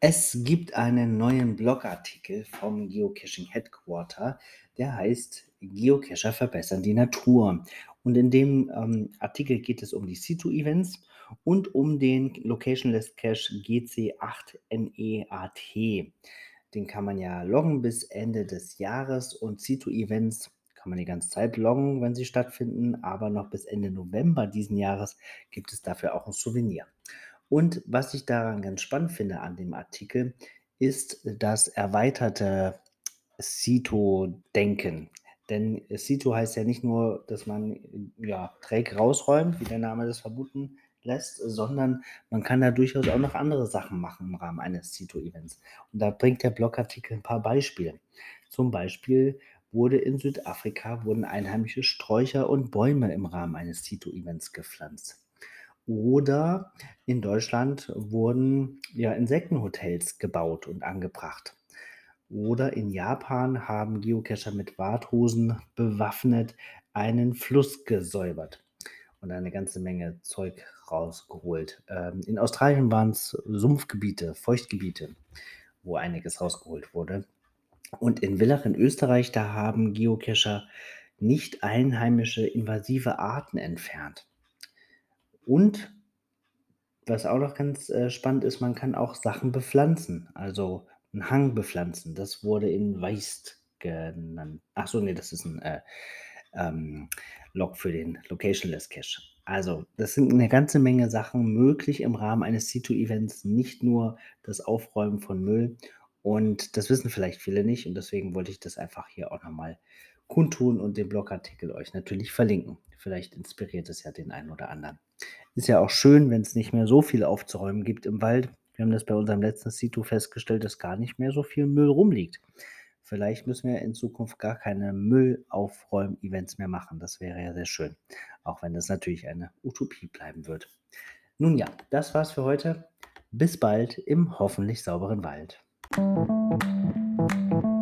Es gibt einen neuen Blogartikel vom Geocaching Headquarter, der heißt Geocacher verbessern die Natur. Und in dem ähm, Artikel geht es um die C2-Events und um den Locationless Cache GC8NEAT. Den kann man ja loggen bis Ende des Jahres und C2-Events kann man die ganze Zeit loggen, wenn sie stattfinden, aber noch bis Ende November diesen Jahres gibt es dafür auch ein Souvenir. Und was ich daran ganz spannend finde an dem Artikel, ist das erweiterte Cito-Denken. Denn Cito heißt ja nicht nur, dass man ja, Dreck rausräumt, wie der Name das vermuten lässt, sondern man kann da durchaus auch noch andere Sachen machen im Rahmen eines Cito-Events. Und da bringt der Blogartikel ein paar Beispiele. Zum Beispiel wurde in Südafrika wurden einheimische Sträucher und Bäume im Rahmen eines Cito-Events gepflanzt. Oder in Deutschland wurden ja Insektenhotels gebaut und angebracht. Oder in Japan haben Geocacher mit Warthosen bewaffnet einen Fluss gesäubert und eine ganze Menge Zeug rausgeholt. Ähm, in Australien waren es Sumpfgebiete, Feuchtgebiete, wo einiges rausgeholt wurde. Und in Villach in Österreich, da haben Geocacher nicht einheimische invasive Arten entfernt. Und was auch noch ganz äh, spannend ist, man kann auch Sachen bepflanzen, also einen Hang bepflanzen. Das wurde in Weist genannt. Ach so, nee, das ist ein äh, ähm, Log für den Locationless Cache. Also, das sind eine ganze Menge Sachen möglich im Rahmen eines C2-Events, nicht nur das Aufräumen von Müll. Und das wissen vielleicht viele nicht und deswegen wollte ich das einfach hier auch nochmal kundtun und den Blogartikel euch natürlich verlinken. Vielleicht inspiriert es ja den einen oder anderen. Ist ja auch schön, wenn es nicht mehr so viel aufzuräumen gibt im Wald. Wir haben das bei unserem letzten Situ festgestellt, dass gar nicht mehr so viel Müll rumliegt. Vielleicht müssen wir in Zukunft gar keine Müllaufräum-Events mehr machen. Das wäre ja sehr schön. Auch wenn das natürlich eine Utopie bleiben wird. Nun ja, das war's für heute. Bis bald im hoffentlich sauberen Wald. Thank you.